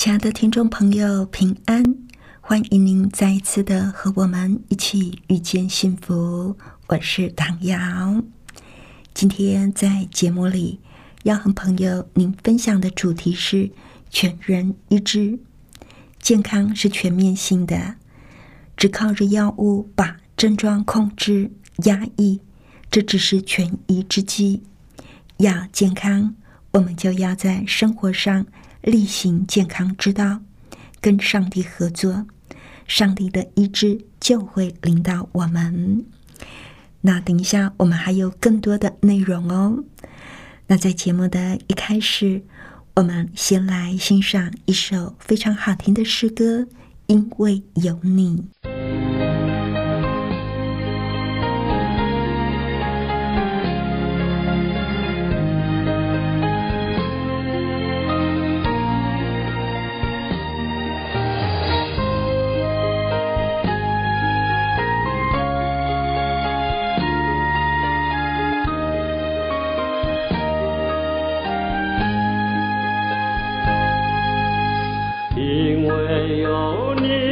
亲爱的听众朋友，平安！欢迎您再一次的和我们一起遇见幸福。我是唐瑶，今天在节目里。要和朋友您分享的主题是全人医治。健康是全面性的，只靠着药物把症状控制、压抑，这只是权宜之计。要健康，我们就要在生活上例行健康之道，跟上帝合作，上帝的医治就会领导我们。那等一下，我们还有更多的内容哦。那在节目的一开始，我们先来欣赏一首非常好听的诗歌，《因为有你》。有你，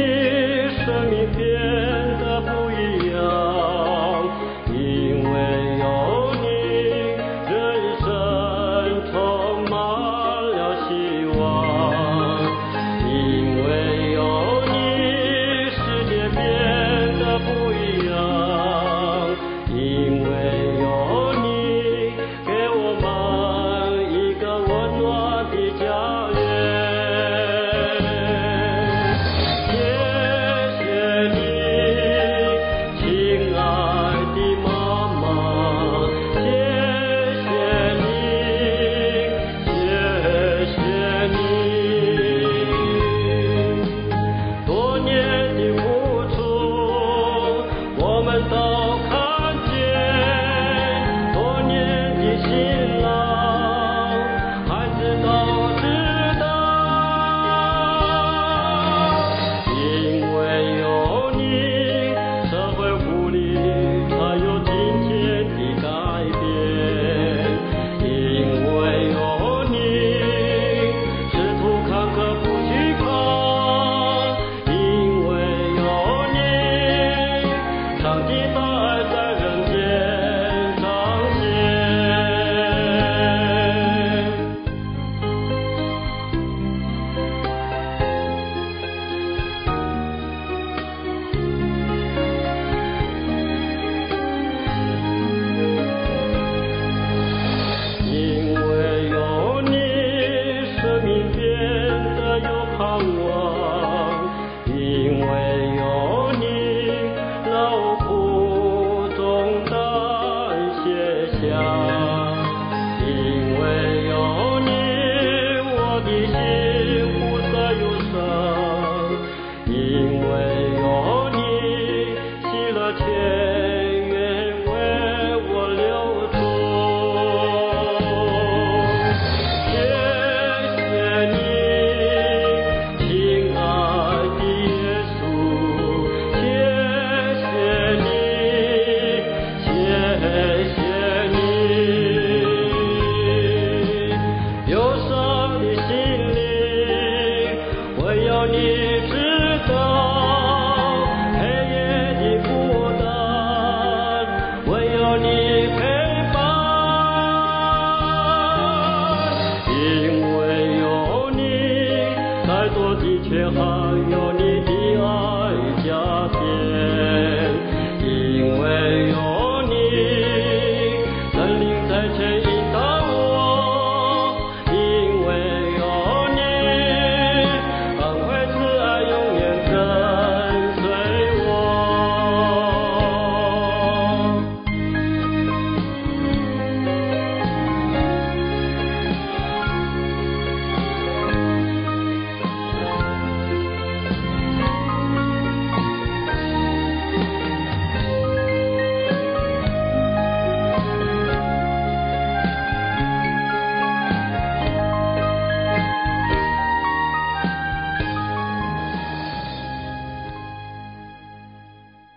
heart.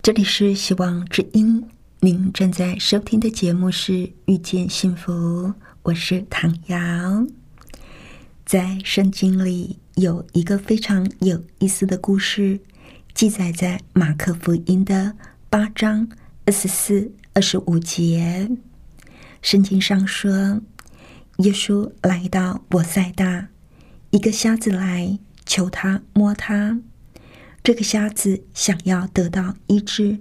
这里是希望之音，您正在收听的节目是《遇见幸福》，我是唐瑶。在圣经里有一个非常有意思的故事，记载在马可福音的八章二十四、二十五节。圣经上说，耶稣来到伯赛大，一个瞎子来求他摸他。这个瞎子想要得到医治，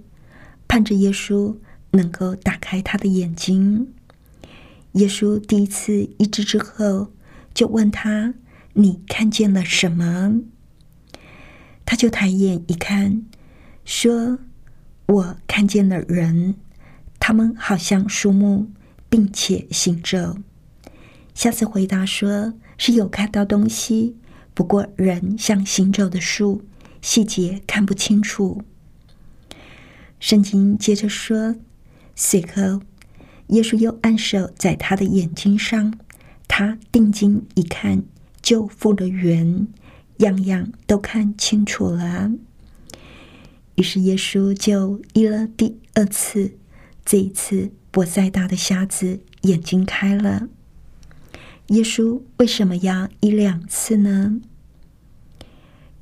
盼着耶稣能够打开他的眼睛。耶稣第一次医治之后，就问他：“你看见了什么？”他就抬眼一看，说：“我看见了人，他们好像树木，并且行走。”瞎子回答说：“是有看到东西，不过人像行走的树。”细节看不清楚。圣经接着说：“随后，耶稣又按手在他的眼睛上，他定睛一看，就复了原，样样都看清楚了。于是耶稣就医了第二次。这一次，伯赛大的瞎子眼睛开了。耶稣为什么要医两次呢？”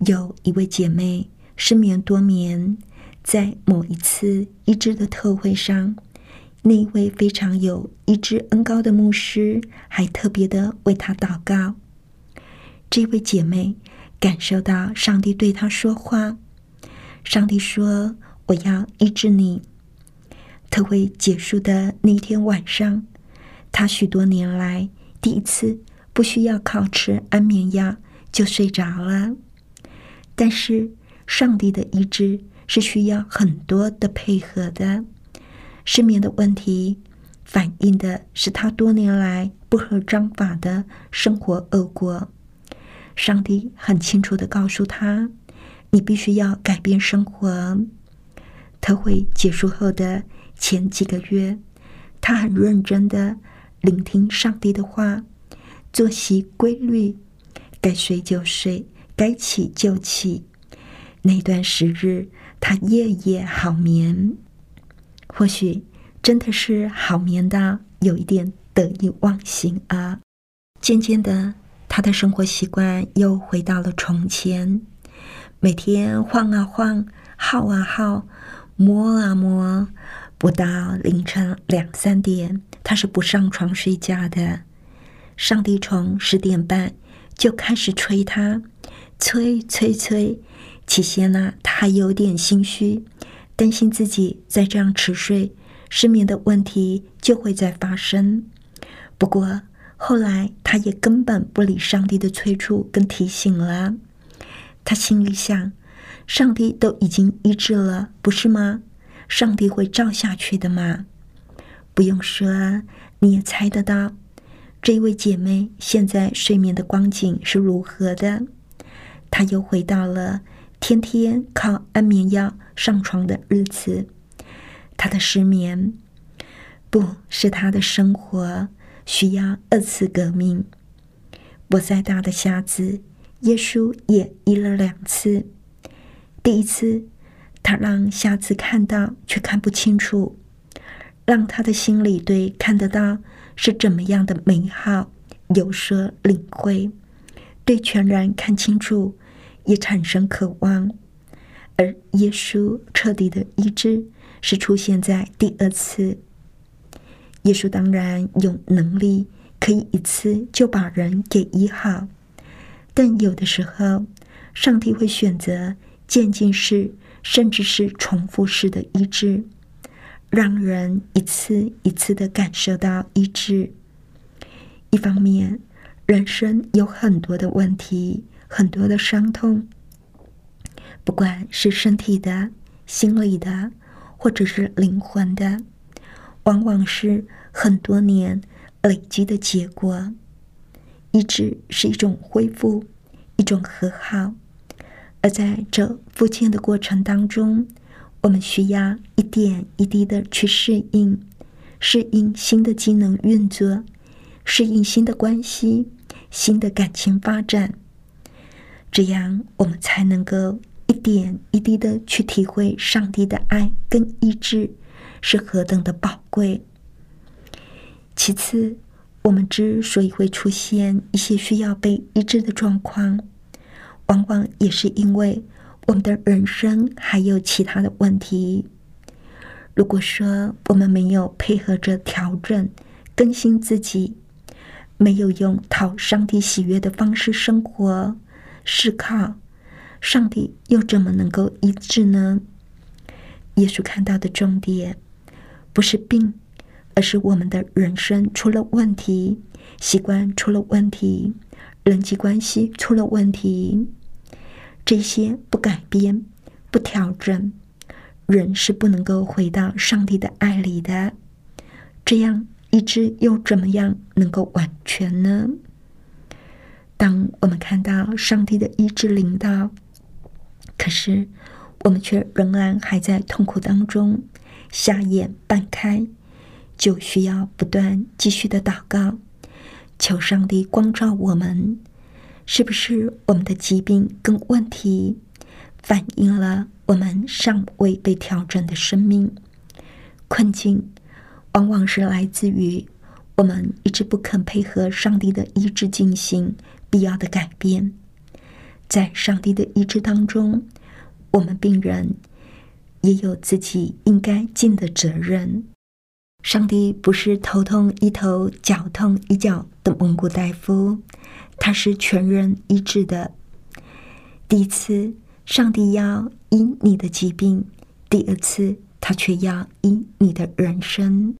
有一位姐妹失眠多年，在某一次医治的特会上，那一位非常有医治恩高的牧师还特别的为她祷告。这位姐妹感受到上帝对她说话，上帝说：“我要医治你。”特会结束的那天晚上，她许多年来第一次不需要靠吃安眠药就睡着了。但是，上帝的医治是需要很多的配合的。失眠的问题反映的是他多年来不合章法的生活恶果。上帝很清楚的告诉他：“你必须要改变生活。”特会结束后的前几个月，他很认真的聆听上帝的话，作息规律，该睡就睡。该起就起，那段时日，他夜夜好眠。或许真的是好眠到有一点得意忘形啊。渐渐的，他的生活习惯又回到了从前，每天晃啊晃，耗啊耗，摸啊摸，不到凌晨两三点，他是不上床睡觉的。上帝从十点半就开始催他。催催催！起先呢，他还有点心虚，担心自己再这样迟睡，失眠的问题就会再发生。不过后来，他也根本不理上帝的催促跟提醒了。他心里想：上帝都已经医治了，不是吗？上帝会照下去的嘛。不用说，你也猜得到，这位姐妹现在睡眠的光景是如何的。他又回到了天天靠安眠药上床的日子。他的失眠不是他的生活需要二次革命。我再大的瞎子，耶稣也医了两次。第一次，他让瞎子看到却看不清楚，让他的心里对看得到是怎么样的美好有所领会，对全然看清楚。也产生渴望，而耶稣彻底的医治是出现在第二次。耶稣当然有能力可以一次就把人给医好，但有的时候，上帝会选择渐进式，甚至是重复式的医治，让人一次一次的感受到医治。一方面，人生有很多的问题。很多的伤痛，不管是身体的、心理的，或者是灵魂的，往往是很多年累积的结果。医治是一种恢复，一种和好，而在这复健的过程当中，我们需要一点一滴的去适应，适应新的机能运作，适应新的关系、新的感情发展。这样，我们才能够一点一滴的去体会上帝的爱跟医治是何等的宝贵。其次，我们之所以会出现一些需要被医治的状况，往往也是因为我们的人生还有其他的问题。如果说我们没有配合着调整、更新自己，没有用讨上帝喜悦的方式生活、是靠，上帝又怎么能够医治呢？耶稣看到的重点不是病，而是我们的人生出了问题，习惯出了问题，人际关系出了问题，这些不改变、不调整。人是不能够回到上帝的爱里的，这样医治又怎么样能够完全呢？当我们看到上帝的医治领导，可是我们却仍然还在痛苦当中，瞎眼半开，就需要不断继续的祷告，求上帝光照我们，是不是我们的疾病跟问题反映了？我们尚未被调整的生命困境，往往是来自于我们一直不肯配合上帝的医治进行必要的改变。在上帝的医治当中，我们病人也有自己应该尽的责任。上帝不是头痛医头、脚痛医脚的蒙古大夫，他是全人医治的。第一次。上帝要医你的疾病，第二次他却要医你的人生。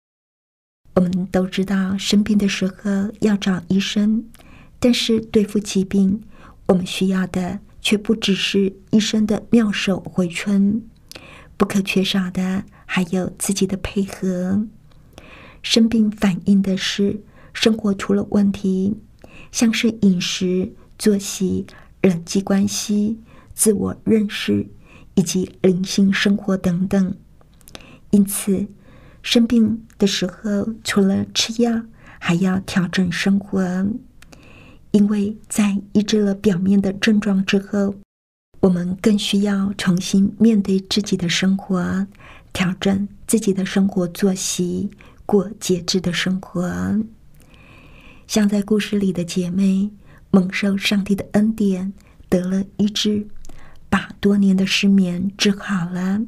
我们都知道生病的时候要找医生，但是对付疾病，我们需要的却不只是医生的妙手回春，不可缺少的还有自己的配合。生病反映的是生活出了问题，像是饮食、作息、人际关系。自我认识以及灵性生活等等，因此生病的时候，除了吃药，还要调整生活。因为在医治了表面的症状之后，我们更需要重新面对自己的生活，调整自己的生活作息，过节制的生活。像在故事里的姐妹，蒙受上帝的恩典，得了医治。把多年的失眠治好了，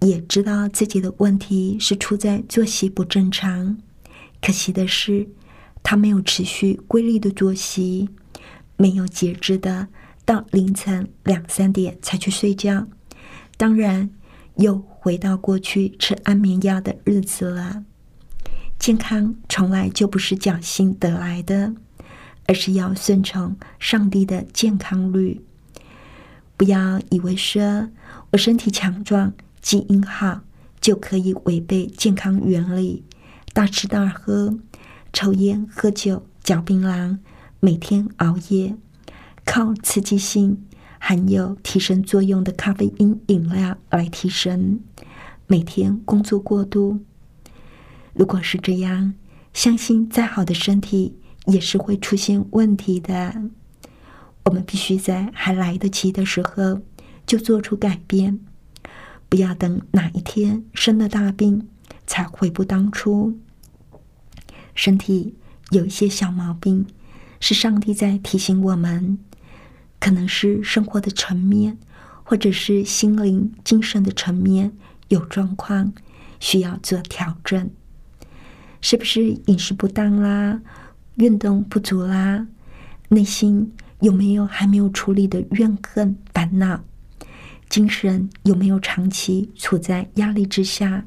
也知道自己的问题是出在作息不正常。可惜的是，他没有持续规律的作息，没有节制的到凌晨两三点才去睡觉。当然，又回到过去吃安眠药的日子了。健康从来就不是侥幸得来的，而是要顺从上帝的健康律。不要以为说我身体强壮、基因好，就可以违背健康原理，大吃大喝、抽烟、喝酒、嚼槟榔，每天熬夜，靠刺激性含有提神作用的咖啡因饮料来提神，每天工作过度。如果是这样，相信再好的身体也是会出现问题的。我们必须在还来得及的时候就做出改变，不要等哪一天生了大病才悔不当初。身体有一些小毛病，是上帝在提醒我们，可能是生活的层面，或者是心灵、精神的层面有状况，需要做调整。是不是饮食不当啦，运动不足啦，内心？有没有还没有处理的怨恨、烦恼？精神有没有长期处在压力之下？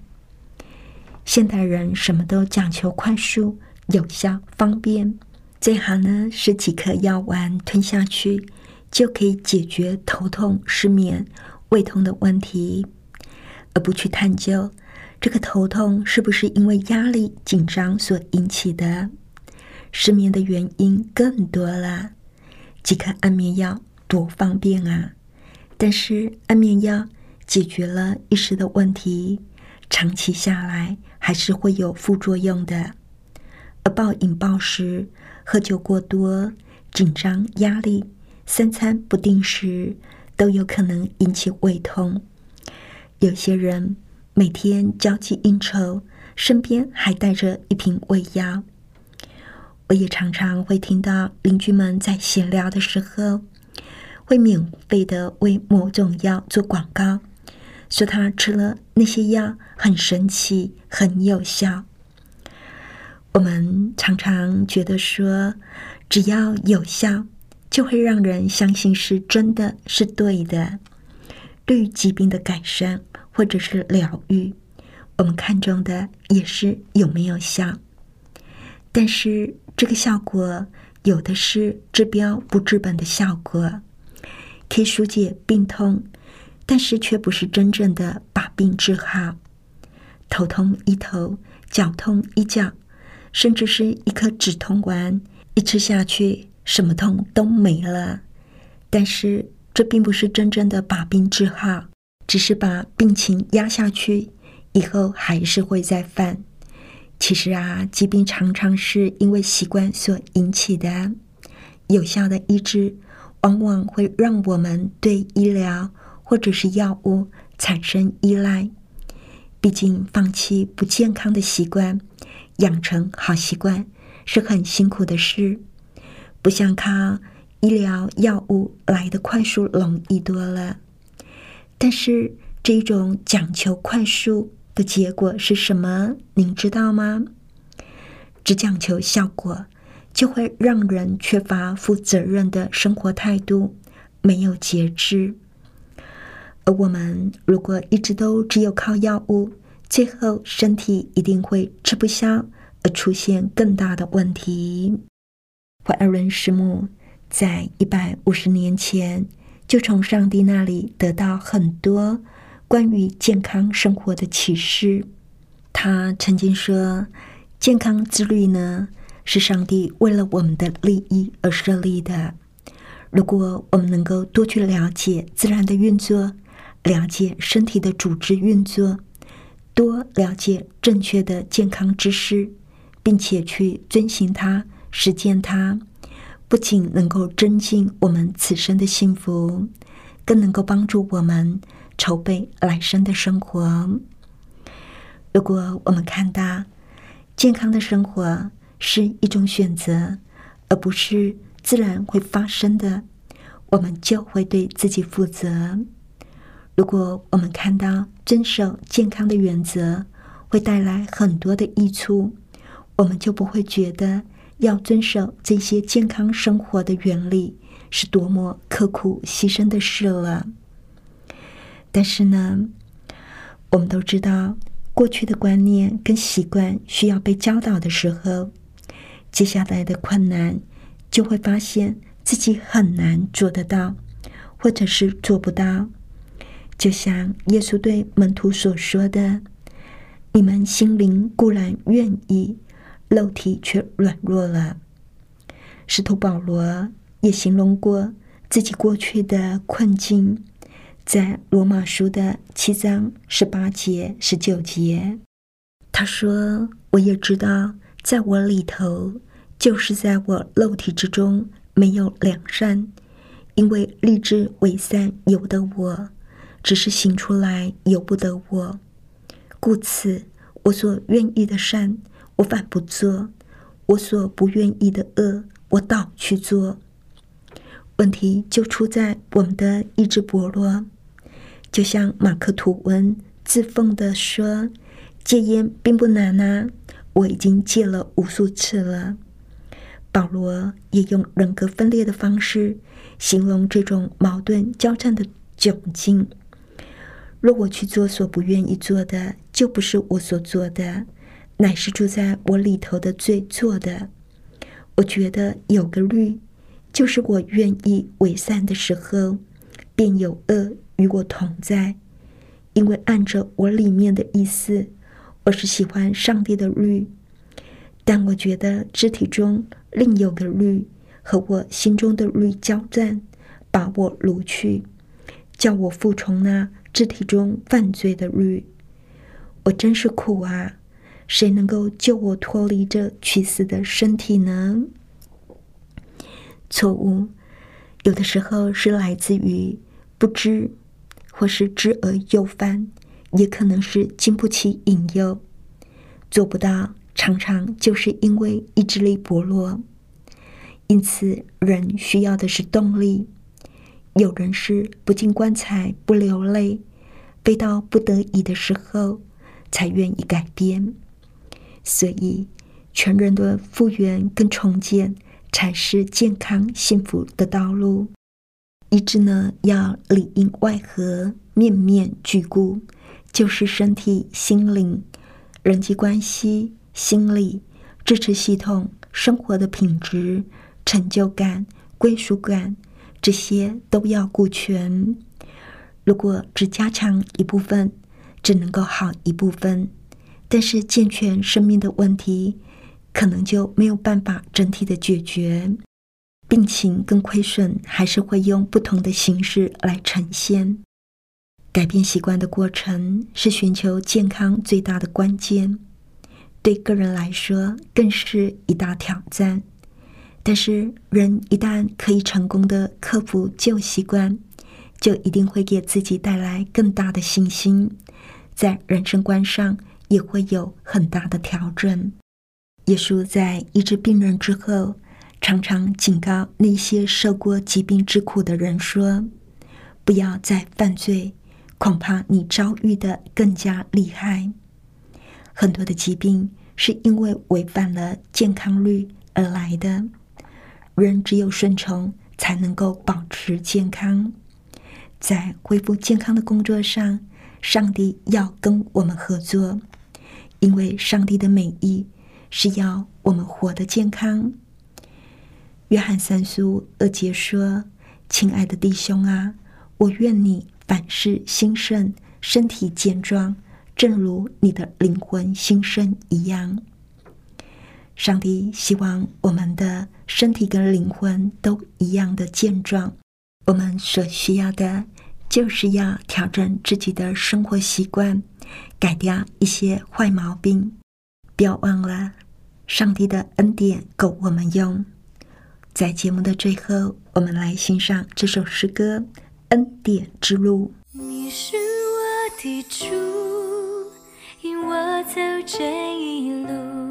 现代人什么都讲求快速、有效、方便，最好呢是几颗药丸吞下去就可以解决头痛、失眠、胃痛的问题，而不去探究这个头痛是不是因为压力、紧张所引起的。失眠的原因更多了。几颗安眠药多方便啊！但是安眠药解决了一时的问题，长期下来还是会有副作用的。而暴饮暴食、喝酒过多、紧张压力、三餐不定时，都有可能引起胃痛。有些人每天交际应酬，身边还带着一瓶胃药。我也常常会听到邻居们在闲聊的时候，会免费的为某种药做广告，说他吃了那些药很神奇、很有效。我们常常觉得说，只要有效，就会让人相信是真的是对的。对于疾病的改善或者是疗愈，我们看重的也是有没有效。但是。这个效果有的是治标不治本的效果，可以疏解病痛，但是却不是真正的把病治好。头痛医头，脚痛医脚，甚至是一颗止痛丸，一吃下去什么痛都没了。但是这并不是真正的把病治好，只是把病情压下去，以后还是会再犯。其实啊，疾病常常是因为习惯所引起的。有效的医治往往会让我们对医疗或者是药物产生依赖。毕竟，放弃不健康的习惯，养成好习惯是很辛苦的事，不像靠医疗药物来的快速容易多了。但是，这种讲求快速。的结果是什么？您知道吗？只讲求效果，就会让人缺乏负责任的生活态度，没有节制。我们如果一直都只有靠药物，最后身体一定会吃不消，而出现更大的问题。怀尔伦师母在一百五十年前就从上帝那里得到很多。关于健康生活的启示，他曾经说：“健康自律呢，是上帝为了我们的利益而设立的。如果我们能够多去了解自然的运作，了解身体的组织运作，多了解正确的健康知识，并且去遵循它、实践它，不仅能够增进我们此生的幸福，更能够帮助我们。”筹备来生的生活。如果我们看到健康的生活是一种选择，而不是自然会发生的，我们就会对自己负责。如果我们看到遵守健康的原则会带来很多的益处，我们就不会觉得要遵守这些健康生活的原理是多么刻苦牺牲的事了。但是呢，我们都知道，过去的观念跟习惯需要被教导的时候，接下来的困难就会发现自己很难做得到，或者是做不到。就像耶稣对门徒所说的：“你们心灵固然愿意，肉体却软弱了。”使徒保罗也形容过自己过去的困境。在罗马书的七章十八节、十九节，他说：“我也知道，在我里头，就是在我肉体之中，没有良善，因为立志为善有的我，只是行出来由不得我。故此，我所愿意的善，我反不做；我所不愿意的恶，我倒去做。问题就出在我们的意志薄弱。”就像马克吐温自奉的说：“戒烟并不难啊，我已经戒了无数次了。”保罗也用人格分裂的方式形容这种矛盾交战的窘境。若我去做所不愿意做的，就不是我所做的，乃是住在我里头的罪做的。我觉得有个律，就是我愿意伪善的时候，便有恶。与我同在，因为按着我里面的意思，我是喜欢上帝的律，但我觉得肢体中另有个律和我心中的律交战，把我掳去，叫我服从那肢体中犯罪的律。我真是苦啊！谁能够救我脱离这屈死的身体呢？错误有的时候是来自于。不知，或是知而又犯，也可能是经不起引诱，做不到。常常就是因为意志力薄弱，因此人需要的是动力。有人是不进棺材不流泪，非到不得已的时候才愿意改变。所以，全人的复原跟重建才是健康幸福的道路。医治呢，要里应外合，面面俱顾，就是身体、心灵、人际关系。心理支持系统、生活的品质、成就感、归属感，这些都要顾全。如果只加强一部分，只能够好一部分，但是健全生命的问题，可能就没有办法整体的解决。病情跟亏损还是会用不同的形式来呈现。改变习惯的过程是寻求健康最大的关键。对个人来说，更是一大挑战。但是，人一旦可以成功的克服旧习惯，就一定会给自己带来更大的信心，在人生观上也会有很大的调整。耶稣在医治病人之后，常常警告那些受过疾病之苦的人说：“不要再犯罪，恐怕你遭遇的更加厉害。”很多的疾病是因为违反了健康律而来的。人只有顺从，才能够保持健康。在恢复健康的工作上，上帝要跟我们合作，因为上帝的美意是要我们活得健康。约翰三书二节说：“亲爱的弟兄啊，我愿你凡事兴盛，身体健壮。”正如你的灵魂新生一样，上帝希望我们的身体跟灵魂都一样的健壮。我们所需要的，就是要调整自己的生活习惯，改掉一些坏毛病。不要忘了，上帝的恩典够我们用。在节目的最后，我们来欣赏这首诗歌《恩典之路》。你是我的主。引我走这一路，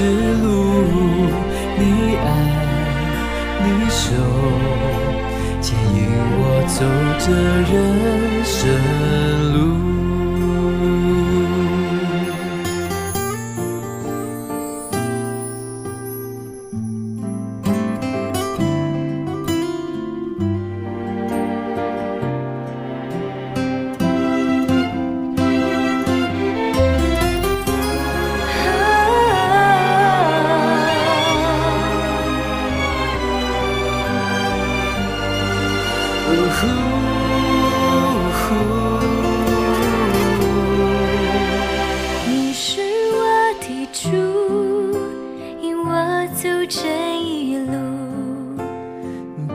之路，你爱，你守，牵引我走这人生路。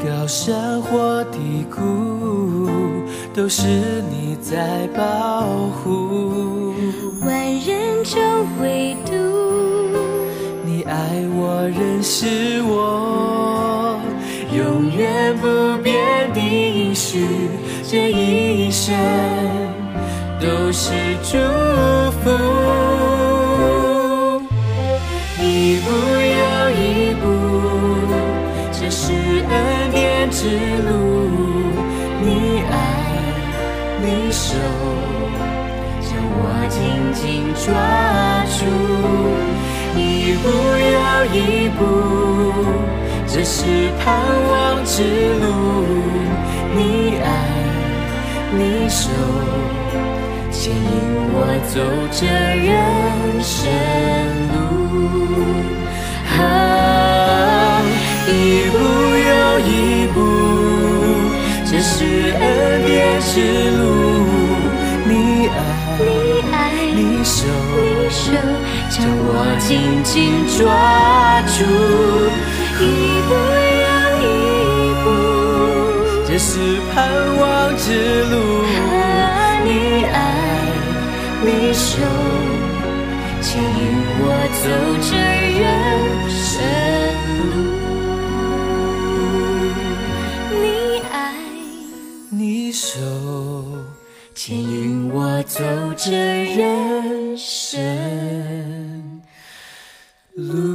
高山或低谷都是你在保护，万人中唯独你爱我，认识我，许，这一生都是祝福，一步又一步，这是恩典之路，你爱。你手将我紧紧抓住，一步又一步，这是盼望之路。你爱，你手牵引我走这人生路，啊，一步又一步，这是恩典之路。你爱，你爱，你手将我紧紧抓住，一步又这是盼望之路。你爱，你手牵引我走这人生路。你爱，你手牵引我走这人生路。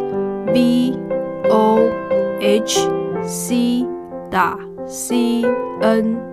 v o h c 打 c n。